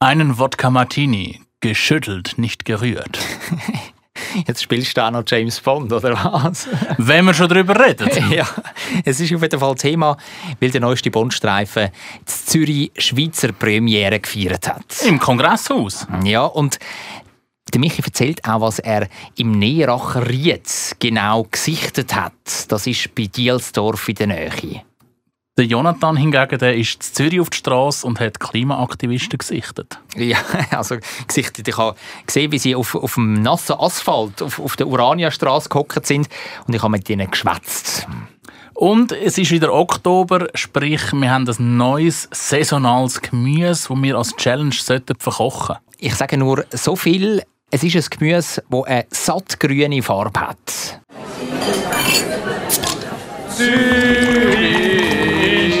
Einen Wodka Martini, geschüttelt, nicht gerührt. Jetzt spielst du auch noch James Bond, oder was? Wenn wir schon darüber reden. ja, es ist auf jeden Fall Thema, weil der neueste Bondstreifen die Zürich Schweizer Premiere gefeiert hat. Im Kongresshaus. Ja, und der Michi erzählt auch, was er im Neeracher Rietz genau gesichtet hat. Das ist bei Dielsdorf in der Nähe. Der Jonathan hingegen der ist in Zürich auf der Straße und hat Klimaaktivisten gesichtet. Ja, also gesichtet. Ich habe gesehen, wie sie auf, auf dem nassen Asphalt auf, auf der Urania-Straße gehockt sind und ich habe mit ihnen geschwätzt. Und es ist wieder Oktober, sprich, wir haben ein neues saisonales Gemüse, das wir als Challenge verkochen sollten. Ich sage nur so viel, es ist ein Gemüse, das eine sattgrüne Farbe hat. Zürich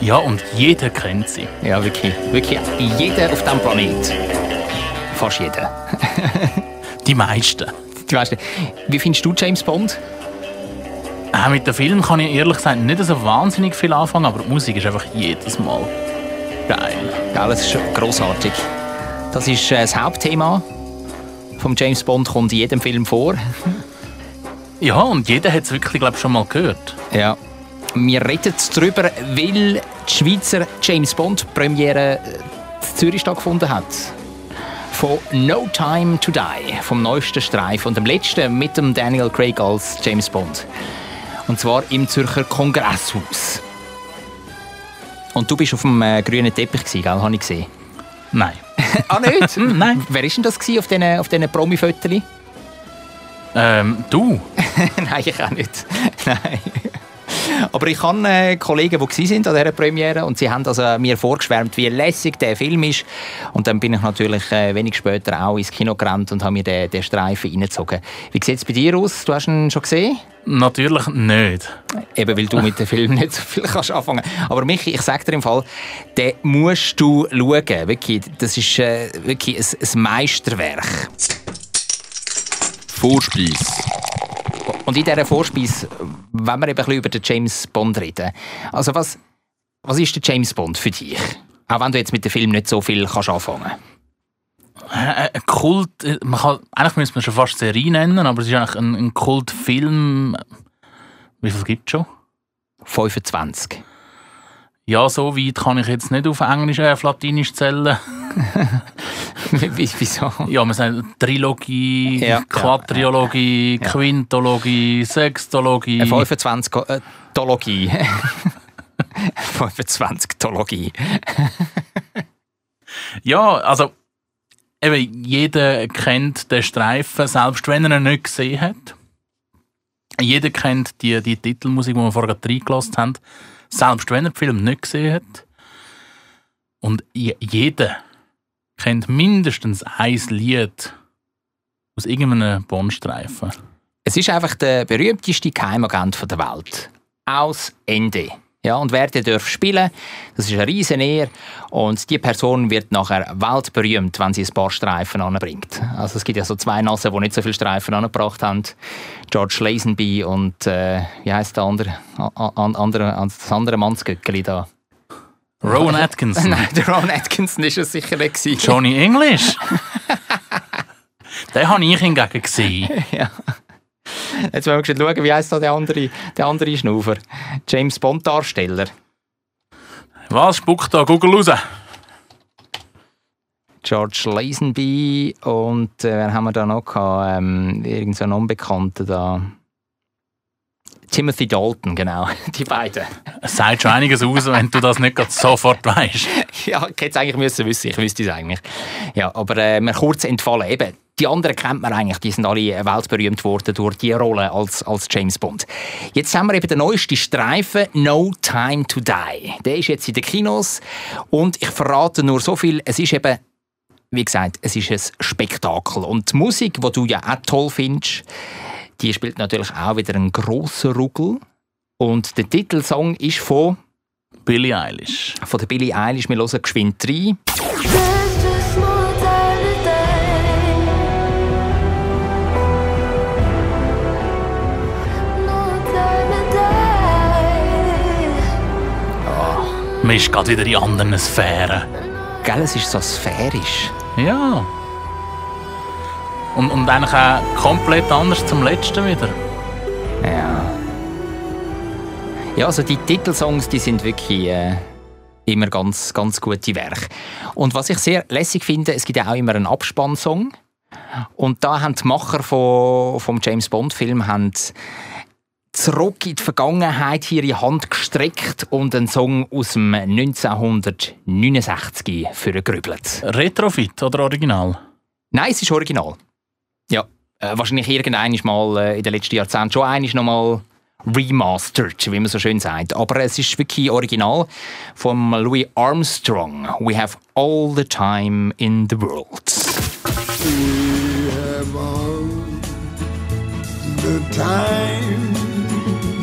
Ja, und jeder kennt sie. Ja, wirklich. Wirklich jeder auf diesem Planet. Fast jeder. Die meisten. Die meisten. Wie findest du James Bond? Äh, mit dem Film kann ich ehrlich gesagt nicht so wahnsinnig viel anfangen, aber die Musik ist einfach jedes Mal geil. Geil, das ist großartig. Das ist äh, das Hauptthema vom James Bond kommt in jedem Film vor. ja, und jeder hat es wirklich, glaube schon mal gehört. Ja. Wir reden darüber, weil die Schweizer James Bond Premiere in äh, Zürich stattgefunden hat. Von No Time to Die, vom neuesten Streif und dem letzten mit dem Daniel Craig als James Bond. Und zwar im Zürcher Kongresshaus. Und du bist auf dem äh, grünen Teppich, gell? Habe ich gesehen. Nein. ah, nicht? Nein. Wer war denn das auf diesen auf Promi-Fotos? Ähm, du? Nein, ich auch nicht. Nein. Aber ich habe äh, Kollegen, die sind an dieser Premiere und sie haben also mir vorgeschwärmt, wie lässig der Film ist. Und dann bin ich natürlich äh, wenig später auch ins Kino gerannt und habe mir den, den Streifen reingezogen. Wie sieht es bei dir aus? Du hast ihn schon gesehen? Natürlich nicht. Eben, weil du mit dem Film nicht so viel kannst anfangen Aber Michi, ich sage dir im Fall, den musst du schauen. Wirklich, das ist äh, wirklich ein, ein Meisterwerk. Vorspeise. Und in dieser Vorspeise wenn wir eben ein bisschen über den James Bond reden. Also was, was ist der James Bond für dich? Auch wenn du jetzt mit dem Film nicht so viel kannst anfangen kannst. Ein Kult, man kann, eigentlich müsste man schon fast Serie nennen, aber es ist eigentlich ein, ein Kultfilm. Wie viel gibt es schon? 25. Ja, so weit kann ich jetzt nicht auf Englisch, äh, auf Latinisch zählen. Wieso? Ja, wir sagen Trilogie, ja, Quadriologie, ja. Quintologie, Sextologie. 25 äh, Tologie. 25 Tologie. ja, also eben, jeder kennt den Streifen, selbst wenn er ihn nicht gesehen hat. Jeder kennt die, die Titelmusik, die wir vorher reingelassen haben, selbst wenn er den Film nicht gesehen hat. Und jeder kennt mindestens ein Lied aus irgendeinem Bondstreifen. Es ist einfach der berühmteste Geheimagent der Welt. Aus Ende. Ja, und wer den darf spielen, das ist eine riesen Ehre. Und die Person wird nachher weltberühmt, wenn sie ein paar Streifen anbringt. Also es gibt ja so zwei Nassen, die nicht so viele Streifen angebracht haben. George Lazenby und äh, wie heißt der andere, an, andere, das andere Mannsgöckeli da? Rowan Atkinson. Nein, der Rowan Atkinson war es sicher nicht. Johnny English? Den habe ich hingegen gesehen. ja. Jetzt wollen wir schauen, wie heißt da der andere, der andere Schnaufer? James Bond Darsteller. Was spuckt da Google raus? George Lazenby und äh, wer haben wir da noch gehabt? Ähm, irgend so ein Unbekannter da. Timothy Dalton, genau. Die beiden. Es sagt schon einiges aus, wenn du das nicht sofort weißt. ja, ich hätte es eigentlich müssen wissen, ich wüsste es eigentlich. Ja, aber äh, mir kurz entfallen. Eben, die anderen kennt man eigentlich, die sind alle weltberühmt worden durch die Rolle als, als James Bond. Jetzt haben wir eben den neuesten Streifen No Time to Die. Der ist jetzt in den Kinos und ich verrate nur so viel, es ist eben wie gesagt, es ist ein Spektakel. Und die Musik, die du ja auch toll findest, die spielt natürlich auch wieder einen grossen Ruggel. Und der Titelsong ist von, Billie Eilish. von der Billie Eilish. Wir hören geschwind rein. Today. Man ist gerade wieder in anderen Sphären. Gell, es ist so sphärisch. Ja. Und, und eigentlich auch komplett anders zum letzten wieder. Ja. Ja, also die Titelsongs, die sind wirklich äh, immer ganz, ganz gute Werke. Und was ich sehr lässig finde, es gibt ja auch immer einen Abspannsong. Und da haben die Macher von, vom James Bond Film haben zurück in die Vergangenheit ihre Hand gestreckt und einen Song aus dem 1969 für gerübelt. Retrofit oder Original? Nein, es ist original. Äh, wahrscheinlich irgendein mal äh, in den letzten Jahrzehnten schon einmal noch mal remastered, wie man so schön sagt. Aber es ist wirklich original von Louis Armstrong. We have all the time in the world. have all the time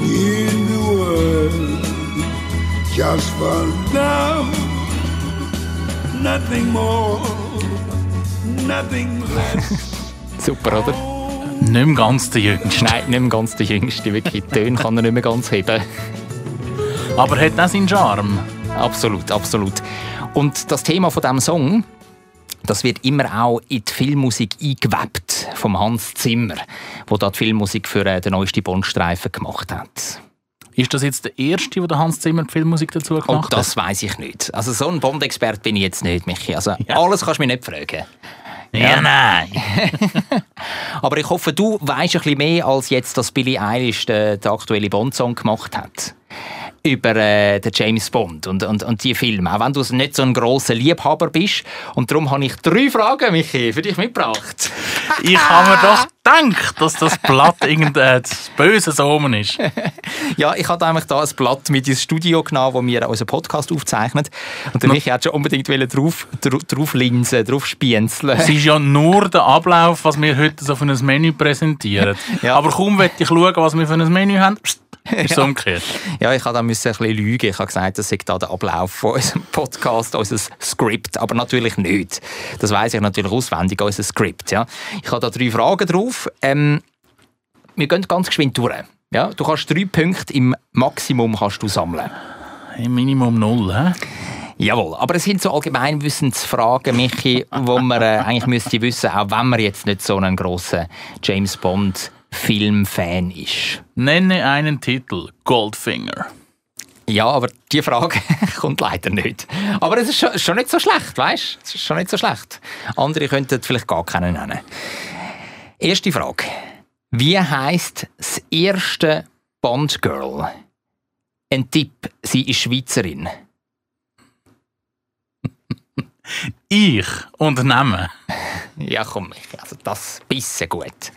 in the world just for love, nothing more, nothing less. Super, oder? Nicht mehr ganz der Jüngste. Nein, nicht mehr ganz der Jüngste. Wirklich, die Töne kann er nicht mehr ganz heben. Aber hat auch seinen Charme. Absolut, absolut. Und das Thema von diesem Song, das wird immer auch in die Filmmusik eingewebt vom Hans Zimmer, wo da die Filmmusik für äh, den neuesten Bondstreifen gemacht hat. Ist das jetzt der erste, wo der Hans Zimmer die Filmmusik dazu gemacht Und das weiß ich nicht. Also so ein Bond-Expert bin ich jetzt nicht, Michi. Also alles kannst du mich nicht fragen. Hat? Ja, nein. Aber ich hoffe, du weißt ein bisschen mehr, als jetzt, dass Billie Eilish den, den aktuellen Bond-Song gemacht hat. Über äh, den James Bond und, und, und die Filme. Auch wenn du nicht so ein grosser Liebhaber bist. Und darum habe ich drei Fragen, Michi, für dich mitgebracht. Ich habe mir doch gedacht, dass das Blatt irgendein böses Omen ist. Ja, ich hatte eigentlich da ein Blatt mit ins Studio genommen, wo wir unseren Podcast aufzeichnen. Und der Michi hat schon unbedingt drauf, drauf, drauf linsen, drauf spienzeln. Es ist ja nur der Ablauf, was wir heute so für ein Menü präsentieren. Ja. Aber kaum möchte ich schauen, was wir für ein Menü haben, ist so umgekehrt. Ja, ich da müssen ein bisschen lügen. Ich habe gesagt, das sei da der Ablauf von unserem Podcast, unser Skript. Aber natürlich nicht. Das weiß ich natürlich auswendig, unser Skript. Ja. Ich habe da drei Fragen drauf. Ähm, wir gehen ganz geschwind durch. Ja, du kannst drei Punkte im Maximum kannst du sammeln. Im Minimum null, hä? Jawohl, aber es sind so Allgemeinwissensfragen, Michi, wo man äh, eigentlich müsste wissen, auch wenn man jetzt nicht so ein grosser James Bond Filmfan ist. Nenne einen Titel. Goldfinger. Ja, aber die Frage kommt leider nicht. Aber es ist schon, schon nicht so schlecht, weißt du? Es ist schon nicht so schlecht. Andere könnten vielleicht gar keinen nennen. Erste Frage. Wie heißt das erste Bond-Girl? Ein Tipp, sie ist Schweizerin. Ich und Namen. Ja, komm, also das bisschen gut.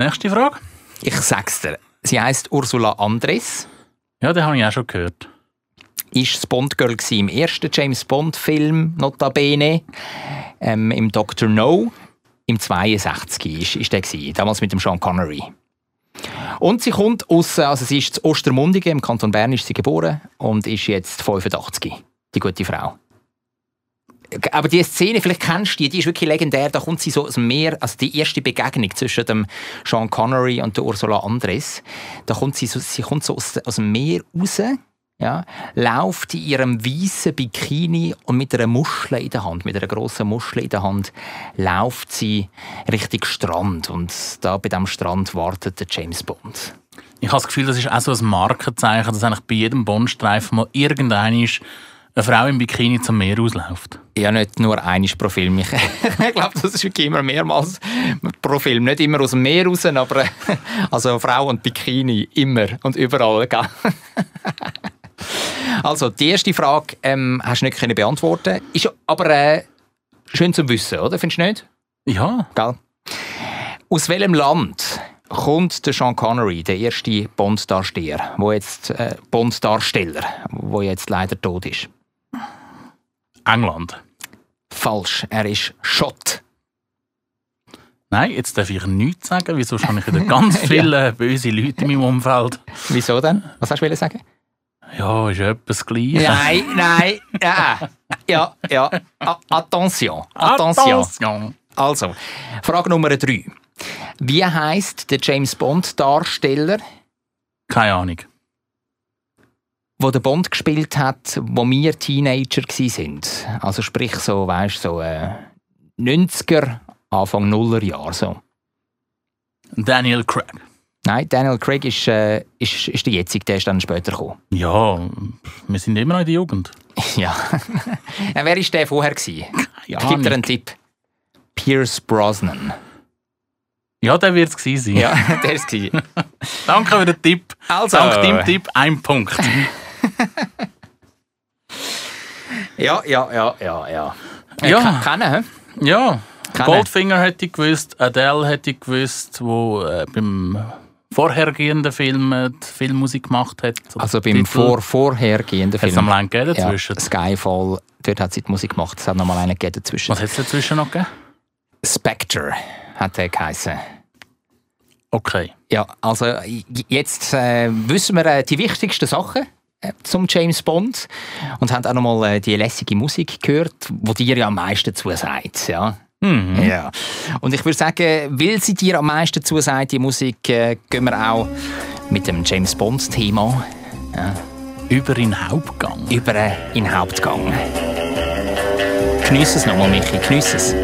Nächste Frage. Ich sag's dir. Sie heißt Ursula Andres. Ja, den habe ich auch schon gehört. Ist das Bond-Girl gsi im ersten James Bond-Film, notabene, ähm, im Dr. No. Im 62 ist, ist der gsi, damals mit dem Sean Connery. Und sie kommt aus, also sie ist zu Ostermundigen, im Kanton Bern ist sie geboren und ist jetzt 85, die gute Frau. Aber die Szene, vielleicht kennst du die, die ist wirklich legendär. Da kommt sie so aus dem Meer, also die erste Begegnung zwischen dem Sean Connery und der Ursula Andres. Da kommt sie so, sie kommt so aus, aus dem Meer raus, ja, läuft in ihrem weißen Bikini und mit einer Muschel in der Hand, mit einer großen Muschel in der Hand, läuft sie Richtung Strand. Und da bei dem Strand wartet der James Bond. Ich habe das Gefühl, das ist auch so ein Markenzeichen, dass eigentlich bei jedem Bondstreifen mal irgendeine eine Frau im Bikini zum Meer ausläuft. Ja, nicht nur einiges pro Film. Ich, ich glaube, das ist wirklich immer mehrmals pro Film. Nicht immer aus dem Meer raus, aber also Frau und Bikini immer und überall. Gell? Also, die erste Frage ähm, hast du nicht können beantworten Ist aber äh, schön zu wissen, oder? Findest du nicht? Ja. Gell? Aus welchem Land kommt der Sean Connery, der erste Bond-Darsteller, wo jetzt äh, Bond-Darsteller, wo jetzt leider tot ist? England. Falsch, er ist Schott. Nein, jetzt darf ich nichts sagen, sonst habe ich wieder ganz viele äh, böse Leute in meinem Umfeld. Wieso denn? Was hast du sagen? Ja, ist etwas gleich. Nein, nein, ja. Ja, ja. A attention, attention. Attention. Also, Frage Nummer drei. Wie heißt der James Bond Darsteller, Keine Ahnung. Wo der Bond gespielt hat, wo wir Teenager gsi sind? Also sprich so, weißt so äh, 90er, Anfang Nuller Jahre so. Daniel Craig. Nein, Daniel Craig ist, äh, ist, ist der jetzige, der ist dann später gekommen. Ja, wir sind immer noch in der Jugend. Ja. ja wer ist der vorher gsi? Ja, Ich gebe dir einen Tipp. Pierce Brosnan. ja der wird es gewesen sein. Ja, der ist gsi. Danke für den Tipp. Also. Dank deinem Tipp ein Punkt. Ja, ja, ja, ja, ja. Äh, Ja. ke- Kennen, hä? Ja, Kennen. Goldfinger hätte ich gewusst, Adele hätte ich gewusst, wo äh, beim vorhergehenden Film äh, die Filmmusik gemacht hat. Also beim Titel. vor vorhergehenden Film. am lang gegeben ja, dazwischen? Skyfall, dort hat sie die Musik gemacht. Es hat nochmal einen gegeben dazwischen. Was hat es dazwischen noch gegeben? Spectre hat er geheißen. Okay. Ja, also jetzt äh, wissen wir äh, die wichtigsten Sachen äh, zum James Bond und haben auch nochmal äh, die lässige Musik gehört, wo dir ja am meisten zusagt. Ja. Mhm. Ja. Und ich würde sagen, weil sie dir am meisten zusagt, die Musik, äh, gehen wir auch mit dem James Bond-Thema Über den Hauptgang. über äh, in den Hauptgang. Geniess es nochmal, Michi, geniess es.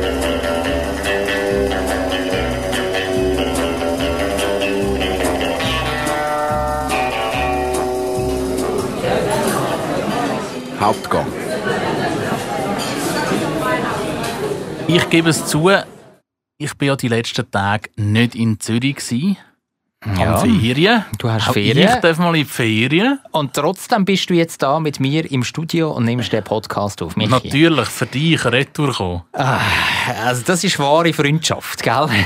Hauptgang. Ich gebe es zu, ich bin ja die letzten Tage nicht in Zürich gsi. Ja. Ferien. Du hast Auch Ferien. Ich darf mal in die Ferien. Und trotzdem bist du jetzt da mit mir im Studio und nimmst den Podcast auf, Michi. Natürlich für dich retour kommen. Also das ist wahre Freundschaft, gell?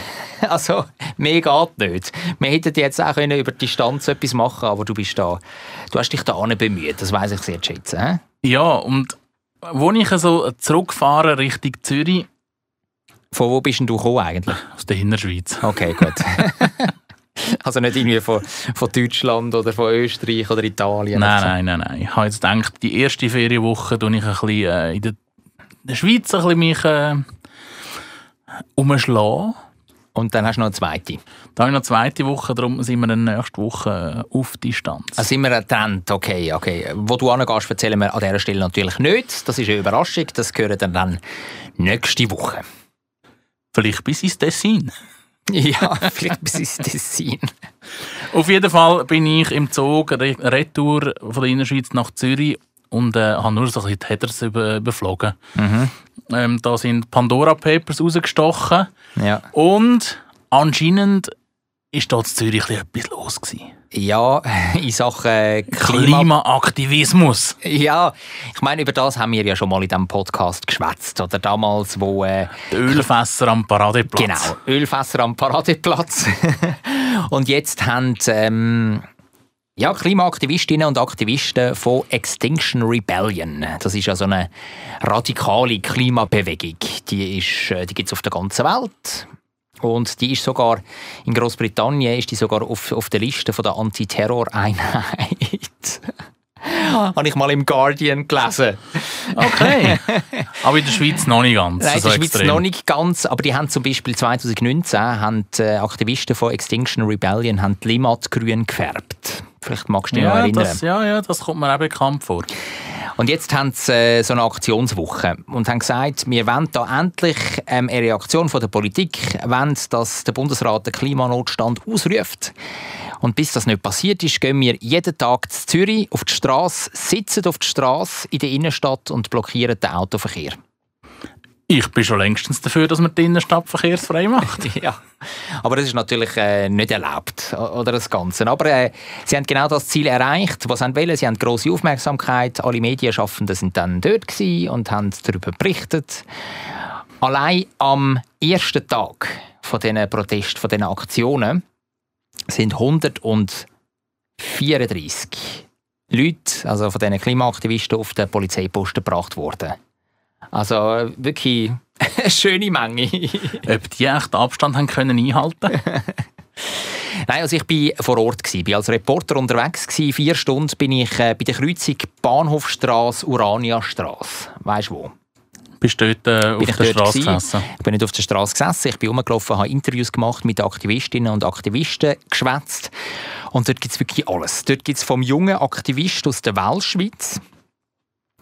Also, mehr geht nicht. Wir hätten jetzt auch können über die Distanz etwas machen aber du bist da. Du hast dich da bemüht, das weiß ich sehr zu schätzen. Ja, und wo ich so zurückfahre Richtung Zürich, Von wo bist denn du gekommen eigentlich? aus der Innerschweiz. Okay, gut. also nicht irgendwie von, von Deutschland oder von Österreich oder Italien. Nein, oder so. nein, nein, nein. Ich habe jetzt gedacht, die erste Ferienwoche tue ich ein bisschen äh, in der, in der Schweiz ein bisschen mich äh, umschlagen. Und dann hast du noch eine zweite. Da habe ich noch eine zweite Woche, darum sind wir dann nächste Woche äh, auf Distanz. Also sind wir getrennt, okay, okay. Wo du hingehst, erzählen wir an dieser Stelle natürlich nicht. Das ist eine Überraschung, das gehört dann, dann nächste Woche. Vielleicht bis ins Tessin. Ja, vielleicht bis ins Tessin. Auf jeden Fall bin ich im Zug re Retour von der Innerschweiz nach Zürich und äh, habe nur so ein bisschen die Headers über, überflogen. Ähm, da sind Pandora Papers rausgestochen Ja. und anscheinend ist da in Zürich etwas los gewesen. Ja, in Sachen Klima. Klimaaktivismus. Ja, ich meine, über das haben wir ja schon mal in diesem Podcast geschwätzt. Oder damals, wo. Äh, Die Ölfässer am Paradeplatz. Genau, Ölfässer am Paradeplatz. und jetzt haben ähm, ja, Klimaaktivistinnen und Aktivisten von Extinction Rebellion, das ist ja so eine radikale Klimabewegung, die, ist, äh, die gibt es auf der ganzen Welt. Und die ist sogar, in Großbritannien ist die sogar auf, auf der Liste von der Antiterror-Einheit. Habe ich mal im Guardian gelesen. Okay. Aber in der Schweiz noch nicht ganz. Nein, in der Schweiz extrem. noch nicht ganz, aber die haben zum Beispiel 2019 haben äh, Aktivisten von Extinction Rebellion haben die Limmat grün gefärbt. Vielleicht magst du dich noch Ja erinnern. das, ja, ja, das kommt mir auch bekannt vor. Und jetzt haben sie äh, so eine Aktionswoche und haben gesagt, wir wollen da endlich ähm, eine Reaktion von der Politik, wollen, dass der Bundesrat den Klimanotstand ausruft. Und bis das nicht passiert ist, gehen wir jeden Tag zu Zürich auf die Straße, sitzen auf die Straße in der Innenstadt und blockieren den Autoverkehr. Ich bin schon längstens dafür, dass man die Innenstadt verkehrsfrei macht. Ja, aber das ist natürlich äh, nicht erlaubt, oder das Ganze. Aber äh, sie haben genau das Ziel erreicht, was sie wollen. Sie haben große Aufmerksamkeit. Alle Medienschaffenden sind dann dort und haben darüber berichtet. Allein am ersten Tag von diesen Protest, von diesen Aktionen, sind 134 Leute, also von diesen Klimaaktivisten, auf den Polizeiposten gebracht worden. Also wirklich eine schöne Menge. Ob die echt Abstand haben können einhalten Nein, also ich bin vor Ort bin als Reporter unterwegs. Vier Stunden bin ich äh, bei der Kreuzung Bahnhofstrasse Uraniastrasse. Weißt du wo? Bist du dort äh, auf der Straße gewesen. gesessen? Ich bin nicht auf der Straße gesessen, ich bin rumgelaufen, habe Interviews gemacht mit Aktivistinnen und Aktivisten geschwätzt. Und dort gibt es wirklich alles. Dort gibt es vom jungen Aktivist aus der Weltschweiz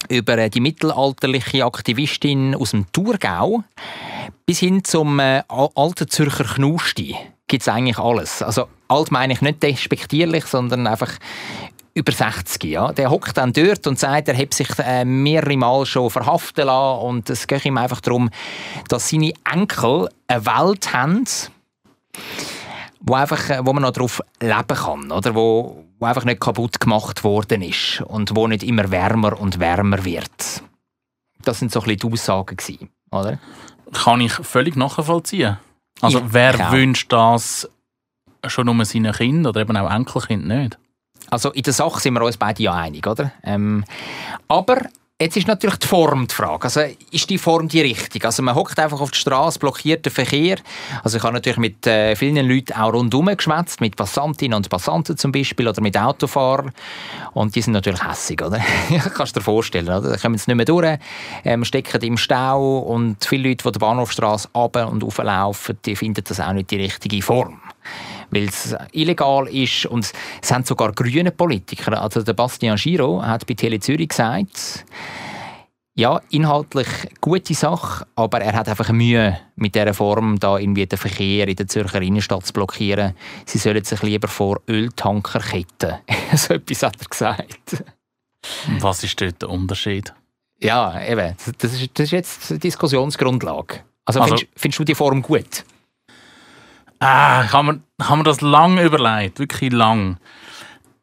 über äh, die mittelalterliche Aktivistin aus dem Thurgau bis hin zum äh, al- alten Zürcher Knusti gibt es eigentlich alles. Also alt meine ich nicht despektierlich, sondern einfach über 60, ja. Der hockt dann dort und sagt, er hat sich äh, mehrere Mal schon verhaften lassen und es geht ihm einfach darum, dass seine Enkel eine Welt haben, wo, einfach, äh, wo man noch darauf leben kann, oder? Wo, wo einfach nicht kaputt gemacht worden ist und wo nicht immer wärmer und wärmer wird. Das sind so ein bisschen die Aussagen gewesen, oder? Kann ich völlig nachvollziehen. Also Ja, wer wünscht das schon um seinen Kind oder eben auch Enkelkind nicht? Also in der Sache sind wir uns beide ja einig, oder? Ähm, aber jetzt ist natürlich die Form die Frage. Also ist die Form die richtige? Also man hockt einfach auf die Straße, blockiert den Verkehr. Also ich habe natürlich mit äh, vielen Leuten auch rundherum geschwätzt, mit Passantinnen und Passanten zum Beispiel oder mit Autofahrern. Und die sind natürlich hässig, oder? Kannst du dir vorstellen, oder? Da kommen sie nicht mehr durch, ähm, stecken im Stau und viele Leute, die die Bahnhofstrasse runter und rauflaufen, die finden das auch nicht die richtige Form weil es illegal ist und es haben sogar grüne Politiker, also der Bastian Giro hat bei Tele Zürich gesagt, ja, inhaltlich gute Sache, aber er hat einfach Mühe mit dieser Form, da irgendwie den Verkehr in der Zürcher Innenstadt zu blockieren. Sie sollen sich lieber vor Öltanker ketten. so etwas hat er gesagt. Was ist dort der Unterschied? Ja, eben, das ist, das ist jetzt die Diskussionsgrundlage. Also, Also- findest, findest du die Form gut? Ah, ich habe mir, das lange überlegt, wirklich lang.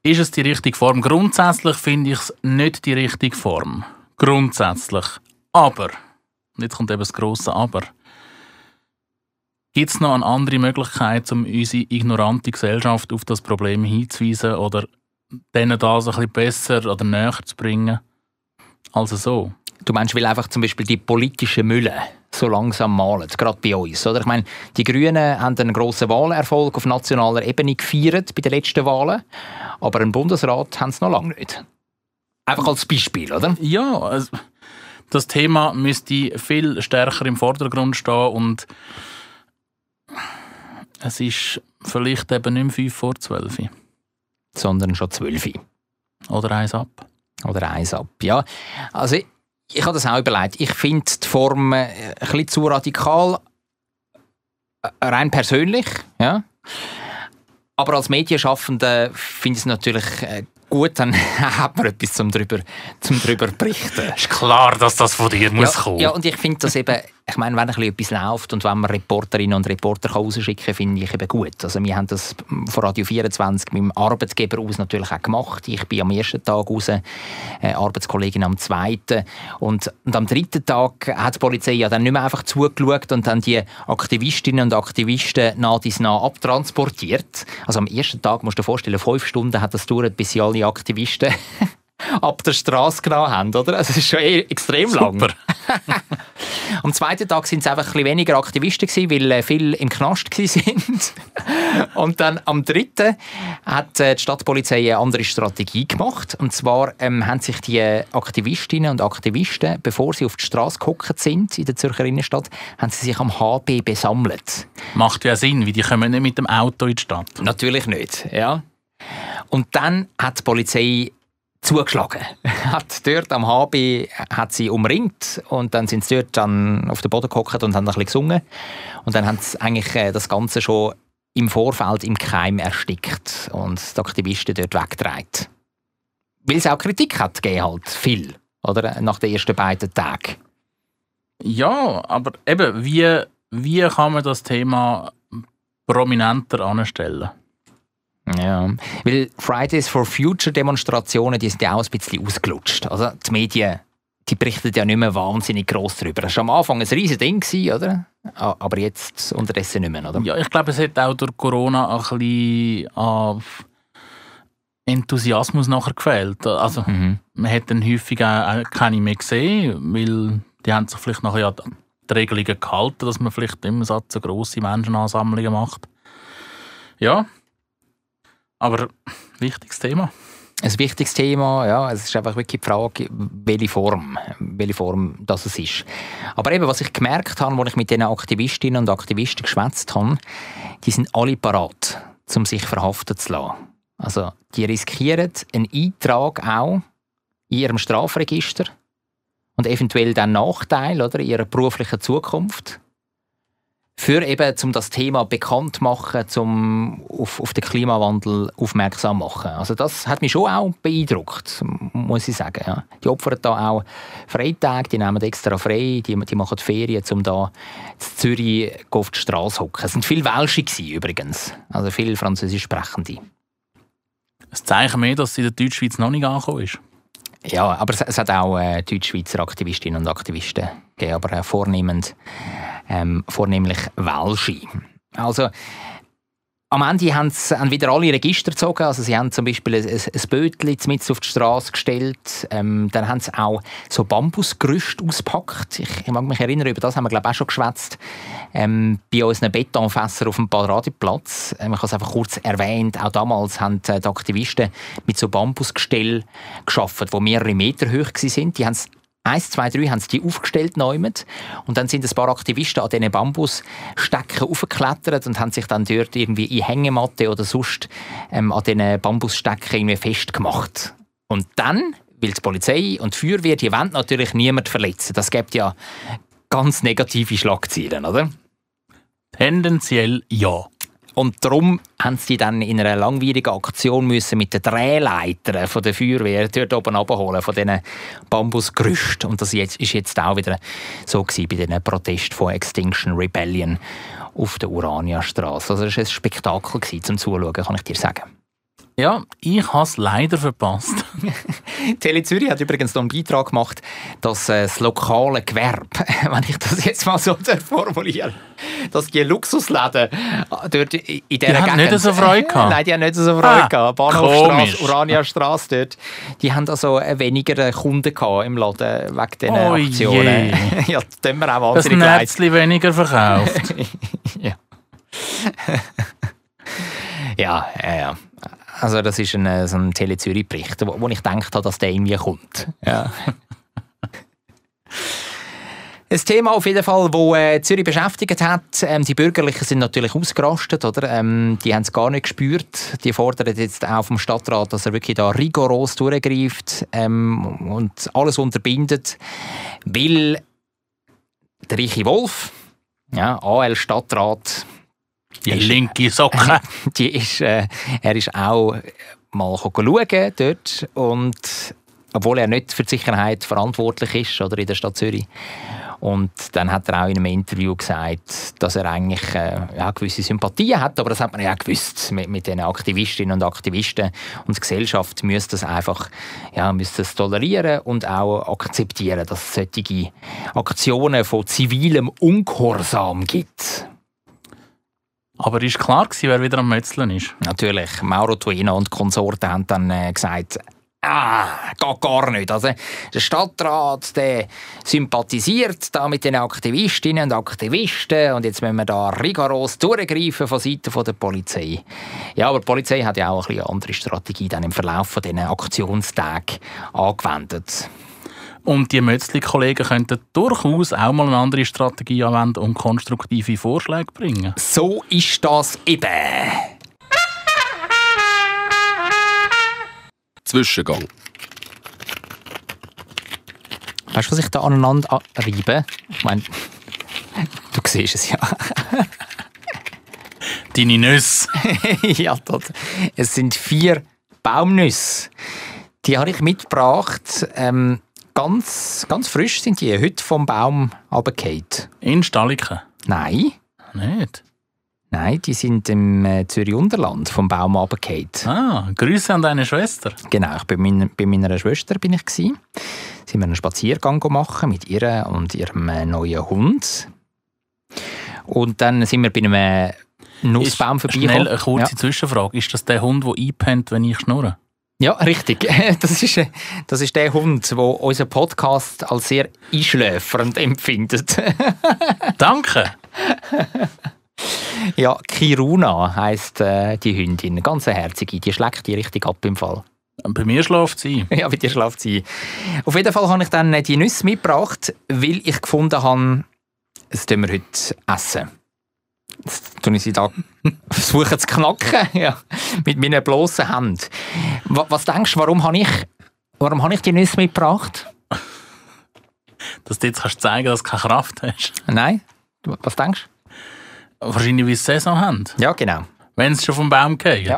Ist es die richtige Form? Grundsätzlich finde ich es nicht die richtige Form. Grundsätzlich. Aber, jetzt kommt eben das grosse Aber, gibt es noch eine andere Möglichkeit, um unsere ignorante Gesellschaft auf das Problem hinzuweisen oder denen das ein bisschen besser oder näher zu bringen? Also so. Du meinst, weil einfach zum Beispiel die politischen Mülle so langsam malen, gerade bei uns. Oder? Ich meine, die Grünen haben einen grossen Wahlerfolg auf nationaler Ebene gefeiert bei den letzten Wahlen, aber einen Bundesrat haben sie noch lange nicht. Einfach als Beispiel, oder? Ja, also, das Thema müsste viel stärker im Vordergrund stehen und es ist vielleicht eben nicht mehr 5 vor 12 Sondern schon zwölf. oder eins ab. Oder eins ab. Ja, also ich, habe das auch überlegt. Ich finde die Form äh, ein bisschen zu radikal, äh, rein persönlich. Ja. Aber als Medienschaffende finde ich es natürlich äh, gut, dann hat man etwas zum drüber, zum drüber berichten. Ist klar, dass das von dir muss ja, kommen. ja, und ich finde das eben, ich meine, wenn ein etwas läuft und wenn man Reporterinnen und Reporter rausschicken kann, finde ich eben gut. Also wir haben das von Radio 24 mit dem Arbeitgeber aus natürlich auch gemacht. Ich bin am ersten Tag raus, äh, Arbeitskollegin am zweiten. Und, und am dritten Tag hat die Polizei ja dann nicht mehr einfach zugeschaut und dann die Aktivistinnen und Aktivisten nah dies nah abtransportiert. Also am ersten Tag, musst du dir vorstellen, fünf Stunden hat das gedauert, bis sie alle Aktivisten ab der Straße genommen haben, oder? Also, es ist schon eh extrem lang. Super. Am zweiten Tag sind es einfach ein bisschen weniger Aktivisten gewesen, weil äh, viele im Knast sind. Und dann am dritten hat äh, die Stadtpolizei eine andere Strategie gemacht. Und zwar ähm, haben sich die Aktivistinnen und Aktivisten, bevor sie auf die Straße gehockt sind in der Zürcher Innenstadt, haben sie sich am HB besammelt. Macht ja Sinn, weil die kommen nicht mit dem Auto in die Stadt. Natürlich nicht, ja. Und dann hat die Polizei zugeschlagen. hat dort am HB hat sie umringt und dann sind sie dort dann auf den Boden gehockt und haben ein bisschen gesungen. Und dann haben sie eigentlich äh, das Ganze schon im Vorfeld im Keim erstickt und die Aktivisten dort weggetragen. Weil es auch Kritik hat gegeben, halt viel, oder? Nach den ersten beiden Tagen. Ja, aber eben, wie, wie kann man das Thema prominenter anstellen? Ja, weil Fridays for Future Demonstrationen, die sind ja auch ein bisschen ausgelutscht. Also die Medien, die berichten ja nicht mehr wahnsinnig gross darüber. Das war am Anfang ein riesiges Ding, oder? Aber jetzt unterdessen nicht mehr, oder? Ja, ich glaube, es hat auch durch Corona ein bisschen an Enthusiasmus nachher gefehlt. Also, Mhm. man hat dann häufig auch keine mehr gesehen, weil Die haben sich vielleicht nachher ja die Regelungen gehalten, dass man vielleicht immer so so grosse Menschenansammlungen macht. Ja, aber wichtiges Thema. Ein wichtiges Thema, ja, es ist einfach wirklich die Frage, welche Form, welche Form das es ist. Aber eben, was ich gemerkt habe, als ich mit den Aktivistinnen und Aktivisten geschwätzt habe, die sind alle parat, um sich verhaften zu lassen. Also, die riskieren einen Eintrag auch in ihrem Strafregister und eventuell dann Nachteil oder, in ihrer beruflichen Zukunft. Für eben, um das Thema bekannt zu machen, um auf, auf den Klimawandel aufmerksam zu machen. Also das hat mich schon auch beeindruckt, muss ich sagen. Ja. Die opfern da auch Freitage, die nehmen extra frei, die, die machen Ferien, um da in Zürich auf die Straße zu hocken. Es waren viele Welsche übrigens, also viele Französisch Sprechende. Ein Zeichen mehr, dass es in der Deutschschweiz noch nicht angekommen ist. Ja, aber es, es hat auch äh, Deutschschweizer Aktivistinnen und Aktivisten gegeben, aber äh, vornehmend, ähm, vornehmlich Welsche. Also, am Ende haben sie wieder alle Register gezogen. Also sie haben zum Beispiel ein, ein, Bötchen mit auf die Straße gestellt. Ähm, dann haben sie auch so Bambusgerüste ausgepackt. Ich, ich mag mich erinnern, über das haben wir glaube auch schon geschwätzt. Ähm, bei unseren Betonfässern auf dem Paradeplatz. Ähm, ich habe es einfach kurz erwähnt. Auch damals haben äh, die Aktivisten mit so Bambusgestell geschaffen, die mehrere Meter hoch waren. Die haben es Eins, zwei, drei haben sie die aufgestellt neumet und dann sind ein paar Aktivisten an diesen Bambusstecken aufgeklettert und haben sich dann dort irgendwie in Hängematte oder sonst ähm, an diesen Bambusstecken irgendwie festgemacht. Und dann, weil die Polizei und die Feuerwehr, die wollen natürlich niemand verletzen. Das gibt ja ganz negative Schlagzeilen, oder? Tendenziell ja. Und darum haben sie dann in einer langwierigen Aktion müssen mit den Drehleitern von der Feuerwehr dort oben abholen von diesen Bambusgerüsten. Und das jetzt, ist jetzt auch wieder so gewesen bei diesen Protest von Extinction Rebellion auf der Urania-Straße. Also es war ein Spektakel gewesen, zum Zuschauen, kann ich dir sagen. Ja, ich habe es leider verpasst. Tele Zürich hat übrigens noch einen Beitrag gemacht, dass äh, das lokale Gewerbe, wenn ich das jetzt mal so formuliere, dass die Luxusläden äh, dort in dieser haben nicht so Freude gehabt. Nein, die haben nicht so Freude Ah, gehabt. Bahnhofstrasse, Urania-Straße dort, die haben also äh, weniger Kunden gehabt im Laden wegen diesen Oh Aktionen. je. ja, das tun wir auch wahnsinnig leid. Netzli weniger verkauft. ja. ja, ja, ja. Also das ist ein, äh, so ein Tele Zürich Bericht, wo, wo ich gedacht habe, dass der irgendwie kommt. Ja. Ein Thema auf jeden Fall, wo äh, Zürich beschäftigt hat. Ähm, die Bürgerlichen sind natürlich ausgerastet, oder? Ähm, die haben es gar nicht gespürt. Die fordern jetzt auch vom Stadtrat, dass er wirklich da rigoros durchgreift ähm, und alles unterbindet, weil der Reiche Wolf, ja, AL-Stadtrat, Die linke Socke. die ist, äh, er ist auch mal schauen dort und obwohl er nicht für die Sicherheit verantwortlich ist oder in der Stadt Zürich. Und dann hat er auch in einem Interview gesagt, dass er eigentlich äh, ja, gewisse Sympathien hat, aber das hat man ja auch gewusst mit, mit den Aktivistinnen und Aktivisten. Und die Gesellschaft müsste das einfach ja, müsste das tolerieren und auch akzeptieren, dass es solche Aktionen von zivilem Ungehorsam gibt. Aber ist klar gewesen, wer wieder am Metzeln ist? Natürlich, Mauro Tuino und Konsorten haben dann äh, gesagt, ah, geht gar nicht. Also, der Stadtrat der sympathisiert da mit den Aktivistinnen und Aktivisten und jetzt müssen wir da rigoros durchgreifen von Seiten der Polizei. Ja, aber die Polizei hat ja auch eine andere Strategie dann im Verlauf von diesen Aktionstagen angewendet. Und die Mötzli-Kollegen könnten durchaus auch mal eine andere Strategie anwenden und konstruktive Vorschläge bringen. So ist das eben. Zwischengang. Weißt du, was ich da aneinander reibe? Ich meine, du siehst es ja. Deine Nüsse. ja, dort. Es sind vier Baumnüsse. Die habe ich mitgebracht. Ähm, ganz, ganz frisch sind die. Heute vom Baum runtergefallen. In Stalliken. Nein, Nicht? nein, die sind im äh, Zürich Unterland vom Baum runtergefallen. Ah, Grüße an deine Schwester. Genau, ich bin mein, bei meiner Schwester bin ich gsi. Sind wir einen Spaziergang machen mit ihr und ihrem äh, neuen Hund. Und dann sind wir bei einem äh, Nussbaum vorbeigekommen. Schnell eine kurze Ja. Zwischenfrage. Ist das der Hund, der einpennt, wenn ich schnurre? Ja, richtig. Das ist, das ist der Hund, der unseren Podcast als sehr einschläfernd empfindet. Danke. ja, Kiruna heisst äh, die Hündin. Ganz eine herzige. Die schlägt die richtig ab im Fall. Bei mir schläft sie. Ja, bei dir schlaft sie. Auf jeden Fall habe ich dann äh, die Nüsse mitgebracht, weil ich gefunden habe, das wir heute essen. Tue ich sie da versuchen zu knacken, ja, mit meinen bloßen Händen. Wa- Was denkst du, warum habe ich, warum habe ich die Nüsse mitgebracht? Dass du jetzt kannst zeigen dass du keine Kraft hast. Nein? Was denkst Wahrscheinlich, wie sie Saison haben. du? Ja, genau. Wenn es schon vom Baum geht. Ja.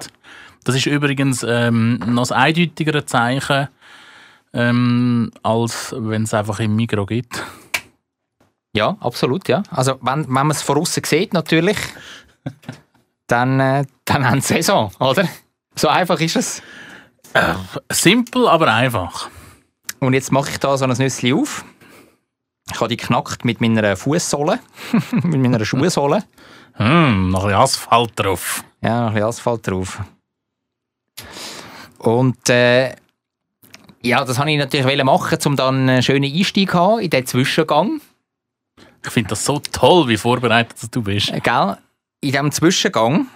Das ist übrigens ähm, noch ein eindeutigeres Zeichen, ähm, als wenn es einfach im Mikro gibt. Ja, absolut, ja. Also, wenn, wenn man es von außen sieht, natürlich, dann, äh, dann haben sie Saison, oder? So einfach ist es. Simpel, aber einfach. Und jetzt mache ich da so ein Nüssli auf. Ich habe die knackt mit meiner Fußsohle, mit meiner Schuhsohle. Hm, noch ein bisschen Asphalt drauf. Ja, noch ein bisschen Asphalt drauf. Und äh, ja, das wollte ich natürlich machen, um dann einen schönen Einstieg zu haben in diesen Zwischengang. Ich finde das so toll, wie vorbereitet du bist. Äh, Gell? In diesem Zwischengang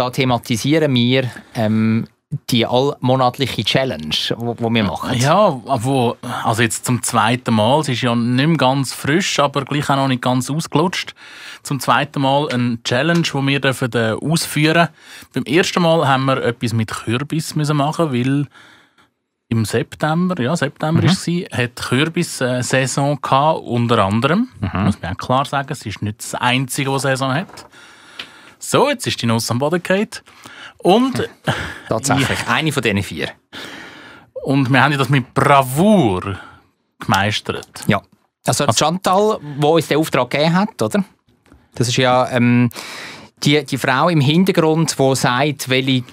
da thematisieren wir ähm, die allmonatliche Challenge, die wir machen. Ja, wo, also jetzt zum zweiten Mal, es ist ja nicht mehr ganz frisch, aber gleich auch noch nicht ganz ausgelutscht. Zum zweiten Mal eine Challenge, die wir dürfen, äh, ausführen Beim ersten Mal haben wir etwas mit Kürbis müssen machen, weil im September, ja, September ist es, hat Kürbis-Saison gehabt, unter anderem. Muss man auch klar sagen, es ist nicht das Einzige, was Saison hat. So, jetzt ist die Nuss am Boden gefallen. Und Tatsächlich, eine von diesen vier. Und wir haben ja das mit Bravour gemeistert. Ja. Also Chantal, die uns den Auftrag gegeben hat, oder? Das ist ja ähm, die, die Frau im Hintergrund, die sagt, welche,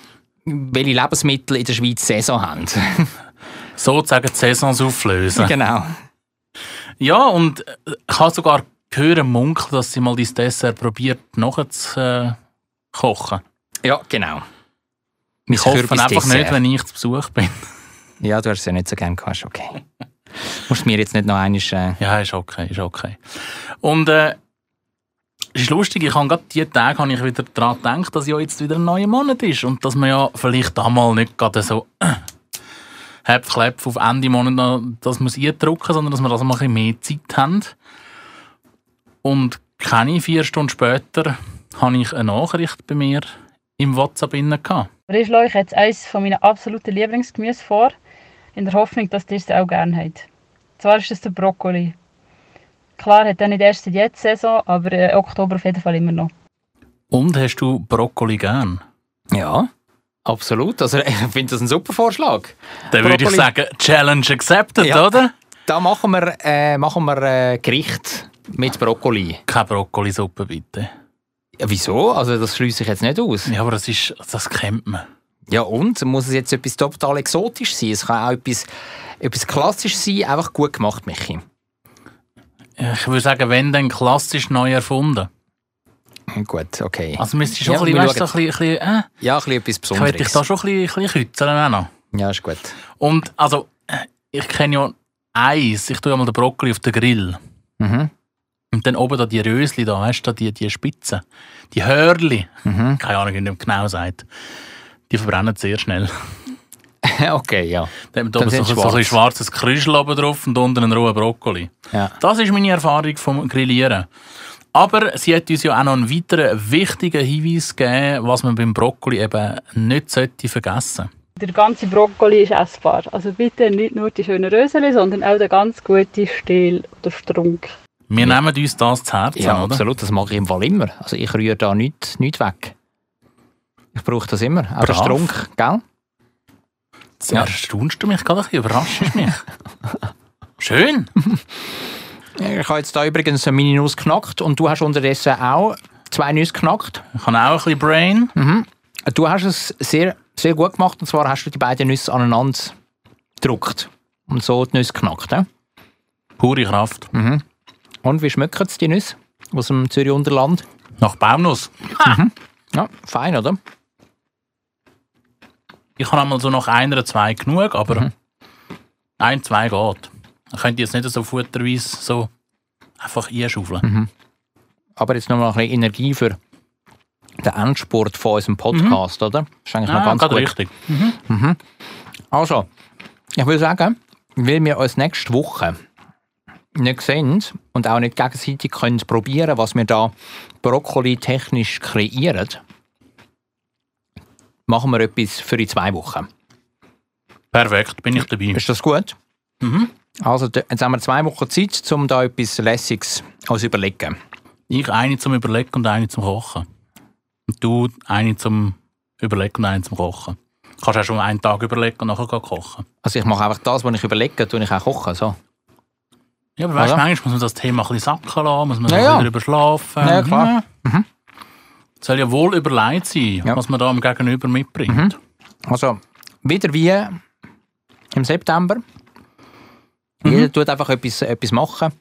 welche Lebensmittel in der Schweiz Saison haben. Sozusagen die Saisons auflösen. genau. Ja, und äh, ich habe sogar gehört, munkeln, dass sie mal dieses Dessert probiert, nachher zu äh, kochen. Ja, genau. Ich hoffe einfach Kürbisdessert. nicht, wenn ich zu Besuch bin. Ja, du hast es ja nicht so gerne gehabt, okay. Musst mir jetzt nicht noch einmal... Äh, Ja, ist okay, ist okay. Und äh, es ist lustig, ich habe gerade diese Tage habe ich wieder daran gedacht, dass ja jetzt wieder ein neuer Monat ist und dass man ja vielleicht einmal nicht gerade so Häpf, auf Ende Monat noch das muss eindrücken, sondern dass wir das mal ein bisschen mehr Zeit haben. Und keine vier Stunden später habe ich eine Nachricht bei mir im WhatsApp inne gehabt. Ich schlage euch jetzt eines von meinen absoluten Lieblingsgemüse vor, in der Hoffnung, dass ihr es auch gerne habt. Und zwar ist es der Brokkoli. Klar hat er nicht erst seit jetzt Saison, aber äh, Oktober auf jeden Fall immer noch. Und hast du Brokkoli gern? ja, absolut. Also ich finde das ein super Vorschlag. Dann würde ich sagen, Challenge accepted, Ja. oder? Da machen wir, äh, machen wir äh, Gericht mit Brokkoli. Keine Brokkolisuppe, bitte. Ja, wieso? Also das schließe ich jetzt nicht aus. Ja, aber das, ist, das kennt man. Ja und? Muss es jetzt etwas total exotisch sein? Es kann auch etwas, etwas klassisch sein, einfach gut gemacht, Michi. Ich würde sagen, wenn, dann klassisch neu erfunden. Gut, okay. Also müsste schon Ja, ein bisschen, weißt, du, ein bisschen, äh, ja, ein bisschen etwas ich würde dich Besonderes. da schon ein bisschen, ein bisschen kützeln auch noch. Ja, ist gut. Und, also, äh, ich kenne ja Eis. Ich tue ja mal den Brokkoli auf den Grill. Mhm. Und dann oben da die Rösli da, weißt du, da die, die Spitzen. Die Hörli. Mhm. Keine Ahnung, wie man genau sagt. Die verbrennen sehr schnell. okay, ja. Dann haben wir da oben so, so ein schwarzes Krüschel oben drauf und unten einen rohen Brokkoli. ja. Das ist meine Erfahrung vom Grillieren. Aber sie hat uns ja auch noch einen weiteren wichtigen Hinweis gegeben, was man beim Brokkoli eben nicht sollte vergessen Der ganze Brokkoli ist essbar. Also bitte nicht nur die schönen Röseli, sondern auch der ganz gute Stiel oder Strunk. Wir nehmen uns das zu Herzen, Ja, oder? absolut. Das mache ich im Fall immer. Also ich rühre da nichts nicht weg. Ich brauche das immer. Auch der Brav. Strunk, gell? Jetzt erstaunst du mich gerade ein bisschen, überraschst mich. Schön. Ich habe jetzt da übrigens meine Nuss geknackt und du hast unterdessen auch zwei Nüsse geknackt. Ich habe auch ein bisschen Brain. Du hast es sehr, sehr gut gemacht und zwar hast du die beiden Nüsse aneinander gedruckt und so die Nüsse geknackt. Ja? Pure Kraft. Und wie schmecken es die Nüsse aus dem Zürich Unterland? Nach Baumnuss. Ja, fein, oder? Ich habe einmal so nach einer, zwei genug, aber Mhm. ein, zwei geht. Ich könnte jetzt nicht so futterweise so einfach einschaufeln. Mhm. Aber jetzt noch mal ein bisschen Energie für den Endspurt von unserem Podcast, oder? Das ist eigentlich noch Ah, ganz gerade gut. richtig. Mhm. Also, ich würde sagen, weil wir uns nächste Woche nicht sehen und auch nicht gegenseitig können probieren, was wir da Brokkoli technisch kreieren, machen wir etwas für in zwei Wochen. Perfekt, bin ich dabei. Ist das gut? Mhm. Also, jetzt haben wir zwei Wochen Zeit, um da etwas Lässiges zu überlegen. Ich eine zum Überlegen und eine zum Kochen. Und du eine zum Überlegen und eine zum Kochen. Du kannst auch schon einen Tag überlegen und nachher kochen. Also ich mache einfach das, was ich überlege, tue ich auch kochen. So. Ja, aber weißt du, Oder? manchmal muss man das Thema ein bisschen sacken lassen, muss man Ja, ja, wieder überschlafen. Ja, klar. Ja. Es soll ja wohl überlegt sein, Ja. was man da am Gegenüber mitbringt. Also, wieder wie im September. Mhm. Jeder tut einfach etwas, etwas machen.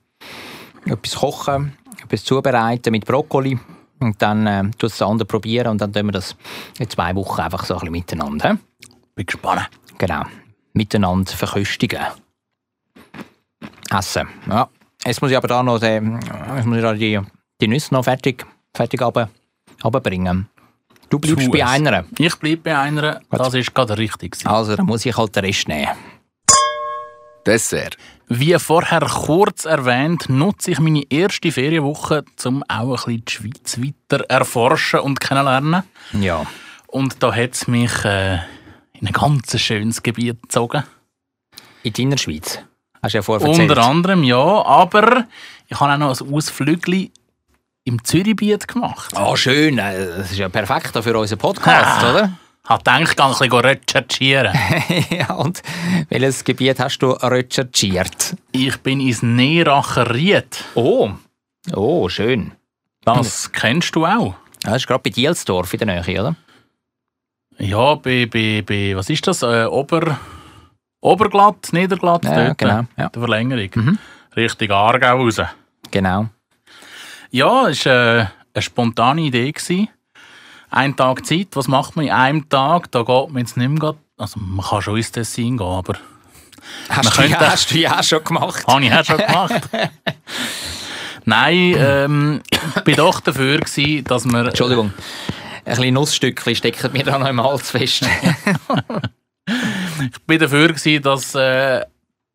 Etwas kochen, etwas zubereiten mit Brokkoli. Und dann äh, tut es der andere probieren und dann tun wir das in zwei Wochen einfach so ein bisschen miteinander. hä? Bin gespannt. Genau. Miteinander verköstigen. Essen. Ja. Jetzt muss ich aber da noch die, jetzt muss ich da die, die Nüsse noch fertig, fertig runter- runterbringen. Du bleibst Tu bei es. einer. Ich bleibe bei einer, das ist gerade richtig. Also, dann muss ich halt den Rest nehmen. Dessert. Wie vorher kurz erwähnt, nutze ich meine erste Ferienwoche, um auch ein bisschen die Schweiz weiter erforschen und kennenlernen. Ja. Und da hat es mich äh, in ein ganz schönes Gebiet gezogen. In deiner Schweiz. Hast du ja vorher erzählt. Unter anderem, ja. Aber ich habe auch noch ein Ausflügli im Zürichbiet gemacht. Ah, schön. Äh, Das ist ja perfekt für unseren Podcast, oder? Hat gedacht, ich ein bisschen recherchieren. ja, und welches Gebiet hast du recherchiert? ich bin ins Neeracher Ried. Oh. Oh, schön. Das kennst du auch. Ja, Das ist gerade bei Dielsdorf in der Nähe, oder? Ja, bei, bei, bei was ist das? Äh, Ober, Oberglatt, Niederglatt, Ja, dort, genau, äh, ja. der Verlängerung. Mhm. Richtig Aargau raus. Genau. Ja, es war äh, eine spontane Idee. Gewesen. Ein Tag Zeit, was macht man in einem Tag? Da geht man jetzt nicht mehr, grad- also man kann schon ins Tessin gehen, aber Hast du, ja, hast du ja auch schon gemacht. habe ich auch schon gemacht. Nein, ähm, ich bin doch dafür, gewesen, dass man... Entschuldigung. Ein bisschen Nussstückchen stecken mir da noch im Hals fest. Ich bin dafür, gewesen, dass äh,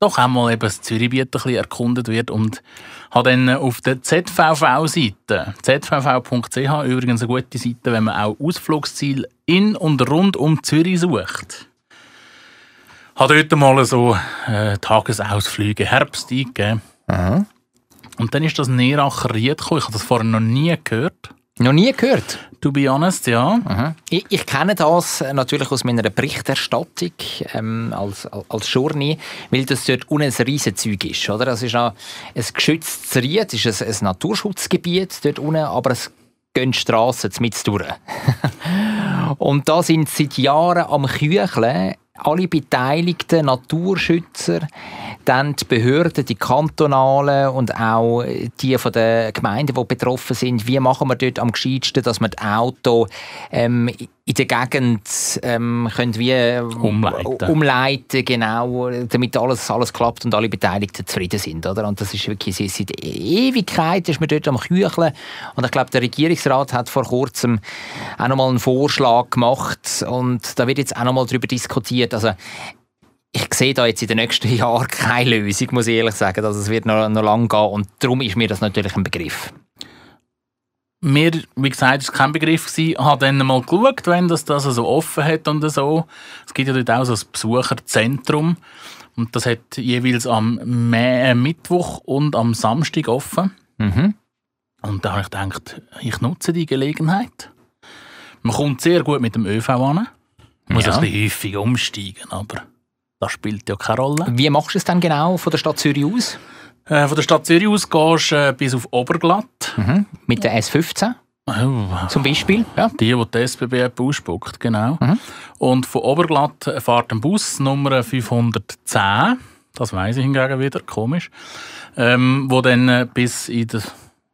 doch einmal eben das Zürichbiet ein bisschen erkundet wird und habe dann auf der ZVV-Seite, zvv.ch, übrigens eine gute Seite, wenn man auch Ausflugsziele in und rund um Zürich sucht, habe dort mal so äh, Tagesausflüge Herbst eingegeben. Und dann ist das Neeracher Ried gekommen. Ich habe das vorher noch nie gehört. noch nie gehört. To be honest, ja. Ich, ich kenne das äh, natürlich aus meiner Berichterstattung ähm, als, als Journey, weil das dort unten ein Riesenzeug ist. Oder? Das ist ein geschütztes Ried, es ist ein, ein Naturschutzgebiet dort unten, aber es gehen Strassen mit durch. Und da sind seit Jahren am Kücheln alle beteiligten Naturschützer, dann die Behörden, die kantonalen und auch die von den Gemeinden, die betroffen sind. Wie machen wir dort am gescheitsten, dass wir die Auto ähm, in der Gegend ähm, können wie, äh, Umleiten. umleiten, genau, damit alles, alles klappt und alle Beteiligten zufrieden sind. Oder? Und das ist wirklich seit- Ewigkeit ist man dort am Kücheln. Und ich glaube, der Regierungsrat hat vor kurzem auch noch mal einen Vorschlag gemacht und da wird jetzt auch noch mal darüber diskutiert. Also ich sehe da jetzt in den nächsten Jahren keine Lösung, muss ich ehrlich sagen. Also es wird noch, noch lang gehen und darum ist mir das natürlich ein Begriff. Mir, wie gesagt, ist kein Begriff gewesen. Habe dann mal geschaut, wenn das, das so offen hat und so. Es gibt ja dort auch so ein Besucherzentrum. Und das hat jeweils am äh, Mittwoch und am Samstag offen. Mhm. Und da habe ich gedacht, ich nutze die Gelegenheit. Man kommt sehr gut mit dem ÖV an. Man muss Ja. ein bisschen häufig umsteigen, aber das spielt ja keine Rolle. Wie machst du es dann genau von der Stadt Zürich aus? Äh, von der Stadt Zürich aus gehst du äh, bis auf Oberglatt. Mhm. Mit der S15 Oh, zum Beispiel? Ja. Die, die die SBB ausspuckt, genau. Mhm. Und von Oberglatt fährt ein Bus Nummer 510, das weiß ich hingegen wieder, komisch, ähm, wo dann äh, bis in der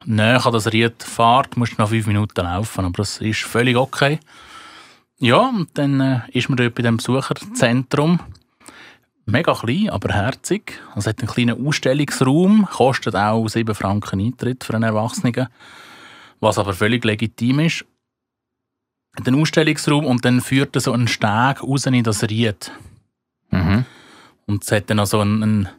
Nähe an das Ried fährt, musst du noch fünf Minuten laufen, aber das ist völlig okay. Ja, und dann äh, ist man dort bei dem Besucherzentrum. Mega klein, aber herzig. Es hat einen kleinen Ausstellungsraum, kostet auch 7 Franken Eintritt für einen Erwachsenen, was aber völlig legitim ist. Den Ausstellungsraum und dann führt er so einen Steg raus in das Ried. Mhm. Und es hat dann noch so einen, einen,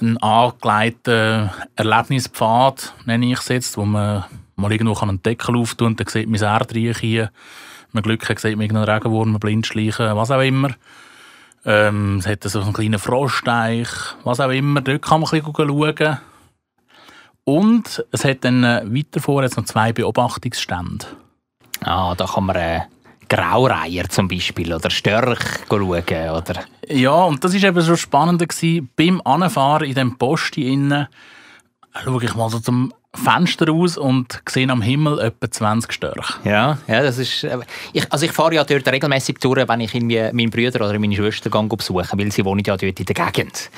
einen angelegten Erlebnispfad, nenne ich es jetzt, wo man mal irgendwo kann einen Deckel auftun und dann sieht man das Erdreich hier. Wenn man Glück hat, sieht man irgendeinen Regenwurm, blind schleichen, was auch immer. Ähm, es hat so einen kleinen Froschteich, was auch immer. Dort kann man ein bisschen schauen. Und es hat dann äh, weiter vor jetzt noch zwei Beobachtungsstände. Ah, da kann man äh, Graureiher zum Beispiel oder Störch schauen. Oder? Ja, und das war eben so spannend. Gewesen. Beim Anfahren in dem Posti innen schaue ich mal so zum Fenster aus und sehe am Himmel etwa 20 Störche. Ja, ja, das ist. äh, Ich, also ich fahre ja dort regelmäßig durch, wenn ich irgendwie meinen Bruder oder meine Schwester gehe besuchen, weil sie wohnen ja dort in der Gegend.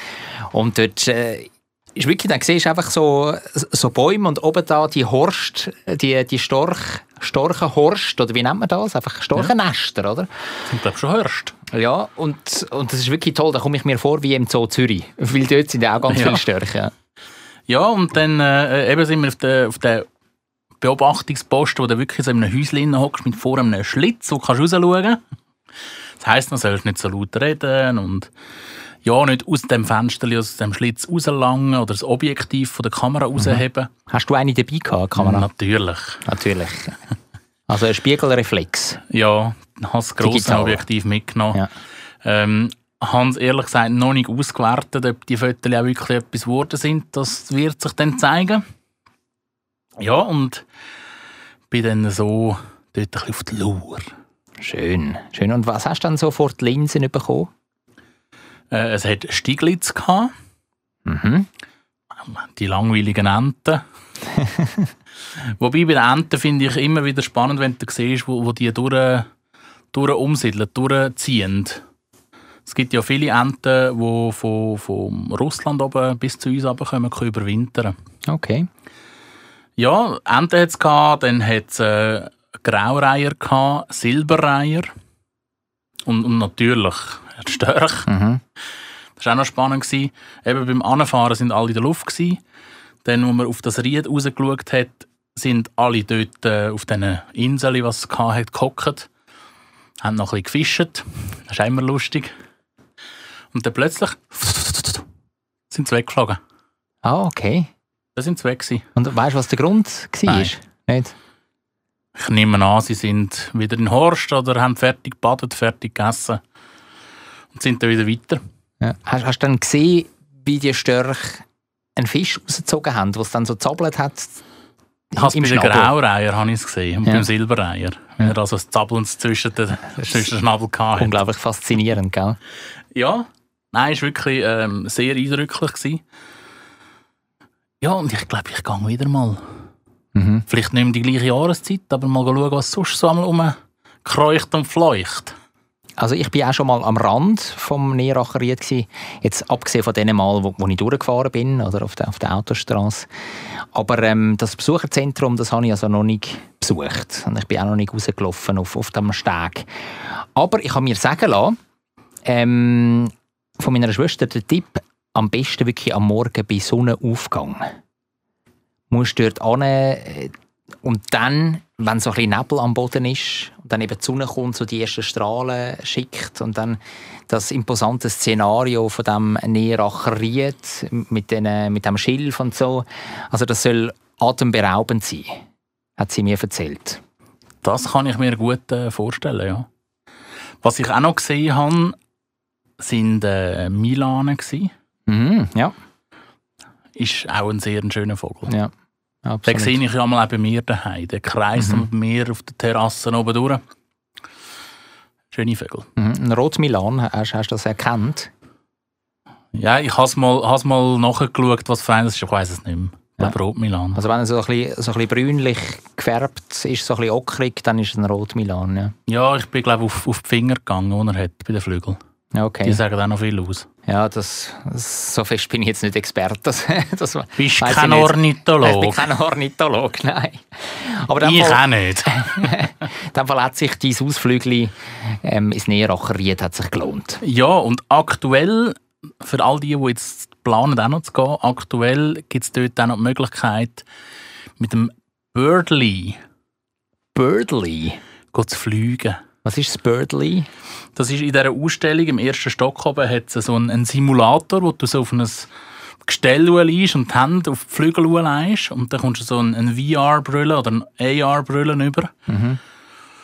Und dort äh, ist wirklich, dann siehst du einfach so, so Bäume und oben da die Horst, die, die Storch, Storchenhorst, oder wie nennt man das? Einfach Storchennester, oder? Das sind, glaube schon Hörst. Ja, und, und das ist wirklich toll, da komme ich mir vor wie im Zoo Zürich. Weil dort sind ja auch ganz Ja. viele Störche. Ja. Und dann äh, eben sind wir auf der, auf der Beobachtungsposten, wo du wirklich so in einem Häuschen hockst mit vor einem Schlitz, wo du kannst rausschauen kannst. Das heisst, du sollst nicht so laut reden und ja, nicht aus dem Fenster, aus dem Schlitz rauslangen oder das Objektiv von der Kamera rausheben. Hast du eine dabei gehabt, Kamera? Natürlich. Natürlich. Also ein Spiegelreflex. Ja, habe das grosse Digital. Objektiv mitgenommen. Ja. Ähm, habe es ehrlich gesagt noch nicht ausgewertet, ob die Fotos auch wirklich etwas geworden sind. Das wird sich dann zeigen. Ja, und bin dann so dort ein bisschen auf die Lauer. Schön. Schön. Und was hast du dann so vor die Linsen bekommen? Äh, es hat Stieglitz gehabt, Mhm. die langweiligen Enten. Wobei bei den Enten finde ich immer wieder spannend, wenn du siehst, wo, wo die durch, durch umsiedeln, durchziehen. Es gibt ja viele Enten, die von, von Russland oben bis zu uns runterkommen, können überwintern. Okay. Ja, Enten hat es dann hat es äh, Graureiher gehabt, Silberreiher und, und natürlich die Störche. Mhm. Das war auch noch spannend. Gewesen. Eben beim Anfahren sind alle in der Luft. Gewesen. Dann, als man auf das Ried rausgeschaut hat, sind alle dort äh, auf diesen Inseln, was es hatte, gehockt. Haben noch ein bisschen gefischt. Das ist immer lustig. Und dann plötzlich sind sie weggeflogen. Ah, okay. Da sind sie weg. Gewesen. Und weißt du, was der Grund war? Nein. Nicht? Ich nehme an, sie sind wieder in Horst oder haben fertig gebadet, fertig gegessen und sind dann wieder weiter. Ja. Hast, hast du dann gesehen, wie die Störche einen Fisch rausgezogen haben, was dann so zappelt hat? Ich habe es bei den Schnabel. Graureiher habe ich es gesehen und Ja. beim Silberreiher. Wenn er also das Zappeln zwischen den, zwischen den Schnabel hatte. Unglaublich faszinierend, gell? Ja, nein, es war wirklich ähm, sehr eindrücklich. Gewesen. Ja, und ich glaube, ich gehe wieder mal. Mhm. Vielleicht nicht mehr die gleiche Jahreszeit, aber mal schauen, was sonst so einmal rumkreucht und fleucht. Also ich bin auch schon mal am Rand vom Ried gsi. Jetzt abgesehen von denen Mal, wo, wo ich durchgefahren bin oder auf der, auf der Autostraße. Aber ähm, das Besucherzentrum, das habe ich also noch nicht besucht und ich bin auch noch nicht rausgelaufen auf, auf dem Steg. Aber ich habe mir sagen lassen, ähm, von meiner Schwester der Tipp, am besten wirklich am Morgen bei Sonnenaufgang. Musst dort hin äh, und dann, wenn so ein bisschen Nebel am Boden ist und dann eben die Sonne kommt, so die ersten Strahlen schickt und dann das imposante Szenario von dem Neeracher Ried mit, den, mit dem Schilf und so, also das soll atemberaubend sein, hat sie mir erzählt. Das kann ich mir gut äh, vorstellen, ja. Was ich auch noch gesehen habe, sind äh, Milanen. Gewesen. Mhm, ja, Ist auch ein sehr schöner Vogel. ja, Den absolut. sehe ich ja mal auch bei mir daheim. Der kreist Mhm. mir auf der Terrasse oben durch. Schöne Vögel. Mhm. Ein Rotmilan, hast, hast du das erkannt? Ja, ich habe mal, has mal nachgeschaut, was für eines ist. Ich weiß es nicht mehr. Glaube, Rotmilan. Also wenn er so ein bisschen, so ein bisschen brünlich gefärbt ist, so ein bisschen ockrig, dann ist es ein Rotmilan, ja. Ja, ich bin glaube auf, auf die Finger gegangen, die er hat bei den Flügeln. Okay. Die sagen auch noch viel aus. Ja, das, so fest bin ich jetzt nicht Experte. Das, das Bist kein ich. Ornithologe? Ich bin kein Ornithologe, nein. Aber Ich Fall- auch nicht. In dem Fall hat sich dein Ausflügel ähm, ins Näheracher Ried hat sich gelohnt. Ja, und aktuell, für all die, die jetzt planen, auch noch zu gehen, aktuell gibt es dort auch noch die Möglichkeit, mit dem Birdly Birdly? zu fliegen. Was ist das Birdly? Das ist in dieser Ausstellung im ersten Stock oben hat es so einen, einen Simulator, wo du so auf ein Gestell liegst und die Hände auf die Flügel legst und dann kommst du so eine, eine VR-Brille oder eine AR-Brille über.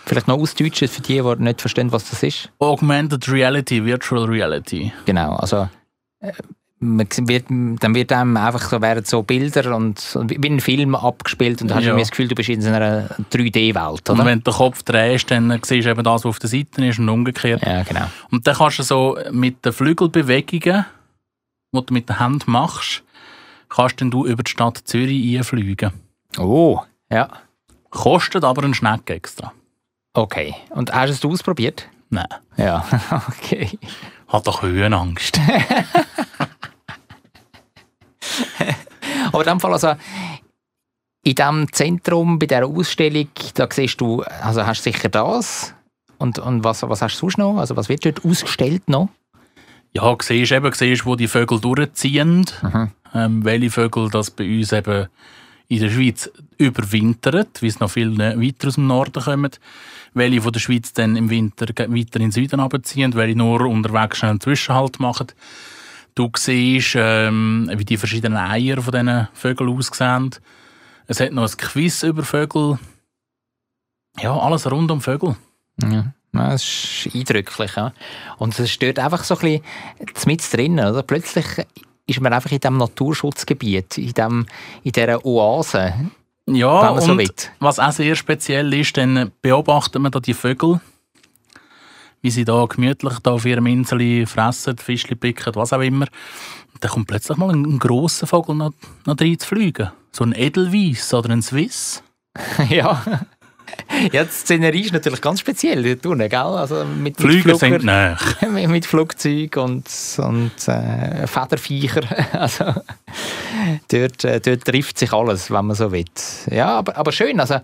Vielleicht noch ausdeutschen für die, die nicht verstehen, was das ist. Augmented Reality, Virtual Reality. Genau, also äh, man wird, dann wird einem einfach so, werden so Bilder und und wie ein Film abgespielt und du hast Ja. das Gefühl, du bist in so einer 3D-Welt, Und wenn du den Kopf drehst, dann siehst du eben das, was auf der Seite ist und umgekehrt. Ja, genau. Und dann kannst du so mit den Flügelbewegungen, die du mit der Hand machst, kannst du über die Stadt Zürich einfliegen. Oh, ja. Kostet aber einen Schneck extra. Okay. Und hast du es ausprobiert? Nein. Ja, okay. Hat doch Höhenangst. Aber in dem Fall, also, in diesem Zentrum, bei dieser Ausstellung, da siehst du, also hast du sicher das. Und, und was, was hast du sonst noch? Also was wird dort ausgestellt noch? Ja, siehst eben, siehst, wo die Vögel durchziehen. Ähm, welche Vögel das bei uns eben in der Schweiz überwintern, weil es noch viel weiter aus dem Norden kommen. Welche von der Schweiz dann im Winter weiter in den Süden runterziehen, welche nur unterwegs einen Zwischenhalt machen. Du siehst, ähm, wie die verschiedenen Eier von diesen Vögeln aussehen. Es hat noch ein Quiz über Vögel. Ja, alles rund um Vögel. Ja. Ja, das ist eindrücklich. Ja. Und es steht einfach so ein bisschen mit drin. Oder? Plötzlich ist man einfach in diesem Naturschutzgebiet, in, dem, in dieser Oase. Ja, so und will. was auch sehr speziell ist, dann beobachtet man da die Vögel, wie sie da gemütlich da auf ihrem Insel fressen, Fischli picken, was auch immer. Und dann kommt plötzlich mal ein, ein grosser Vogel noch, noch rein zu fliegen. So ein Edelweiss oder ein Swiss. ja. ja, die Szenerie ist natürlich ganz speziell dort unten, gell? Also mit, mit Flüger sind mit, mit Flugzeug und, und äh, Federviecher. Also, dort, äh, dort trifft sich alles, wenn man so will. Ja, aber, aber schön. Also,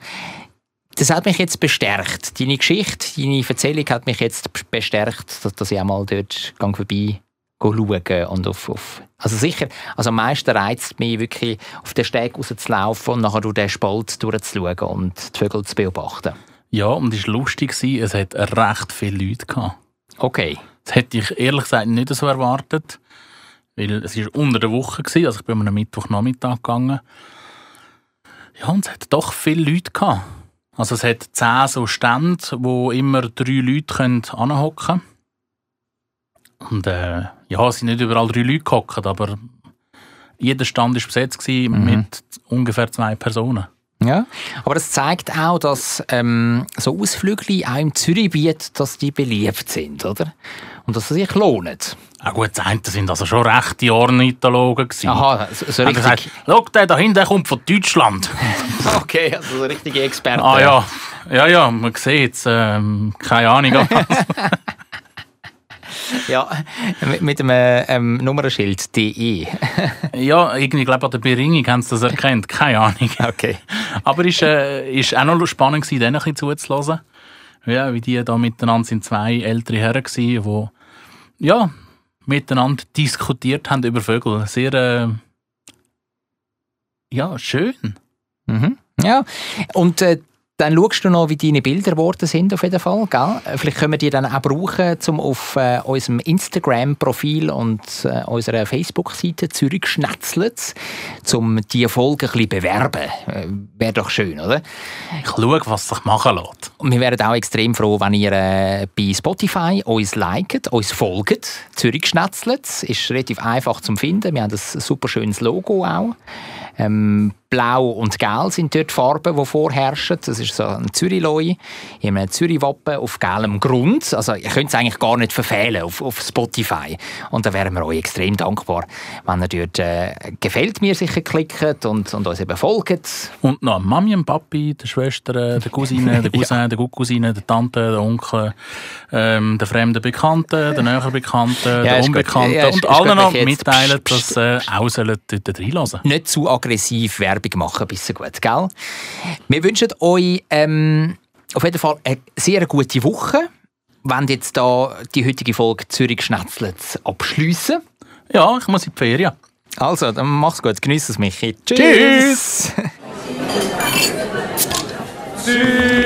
das hat mich jetzt bestärkt. Deine Geschichte, deine Erzählung hat mich jetzt bestärkt, dass, ich einmal dort gang vorbei schauen und auf, auf also sicher, also am meisten reizt mich wirklich auf den Steg rauszulaufen und nachher durch den Spalt durchzuschauen und die Vögel zu beobachten. Ja, und es war lustig, es hat recht viele Leute gehabt. Okay. Das hätte ich ehrlich gesagt nicht so erwartet, weil es war unter der Woche, gewesen, also ich bin am Mittwochnachmittag gegangen. Ja, und es hat doch viele Leute gehabt. Also es hat zehn so Stände, wo immer drei Leute anhocken können. Und äh, ja, es sind nicht überall drei Leute gehockt, aber jeder Stand war besetzt gewesen mit ungefähr zwei Personen. Ja, aber das zeigt auch, dass ähm, so Ausflüge auch im Zürichgebiet, dass die beliebt sind, oder? Und dass sie sich lohnen. Ah gut, das eine sind also schon rechte Ornithologen gewesen. Aha, so, richtig. gesagt, schau, der da hinten kommt von Deutschland. Okay, also so richtige Experten. Ah ja, ja, ja, man sieht es, ähm, keine Ahnung. ja mit, mit einem ähm, Nummernschild DE. ja, irgendwie glaube an der Beringung haben sie das erkannt, keine Ahnung. Okay. Aber es war äh, ist auch noch spannend, gewesen, denen ein bisschen zuzulassen. Ja, wie die da miteinander sind zwei ältere Herren gewesen, die ja, miteinander diskutiert haben über Vögel. Sehr äh, ja, schön. Mhm. Ja, und äh, dann schaust du noch, wie deine Bilder geworden sind, auf jeden Fall. Gell? Vielleicht können wir die dann auch brauchen, um auf äh, unserem Instagram-Profil und äh, unserer Facebook-Seite Zürich Schnetzlitz, um diese Folge ein bisschen bewerben. Äh, Wäre doch schön, oder? Ich schaue, was sich machen lässt. Und wir wären auch extrem froh, wenn ihr äh, bei Spotify uns liket, uns folgt. Zürich Schnetzlitz ist relativ einfach zu finden. Wir haben ein super schönes Logo auch. Ähm, Blau und Gel sind dort die Farben, die vorherrschen. Das ist so ein Zürich-Loi, in einem Zürich-Wappen auf gelbem Grund. Also ihr könnt es eigentlich gar nicht verfehlen auf, auf Spotify. Und da wären wir euch extrem dankbar, wenn ihr dort äh, «Gefällt mir» sicher klickt und, und uns eben folgt. Und noch Mami und Papi, der Schwester, der Cousine, der Cousin, der Gutcousine, der Tante, der Onkel, ähm, der fremden Bekannten, der näheren Bekannten, der ist gut. Unbekannten Ja, ist- und ist allen noch mitteilen, pst, dass äh, auch sollen dort reinhören. Nicht zu aggressiv Werbung machen, bis gut, gell? Wir wünschen euch ähm, auf jeden Fall eine sehr gute Woche. Wenn jetzt da die heutige Folge Zürich schnetzelt abschliessen. Ja, ich muss in die Ferien. Also, dann mach's gut. Genieß es, Michi. Tschüss. Schöne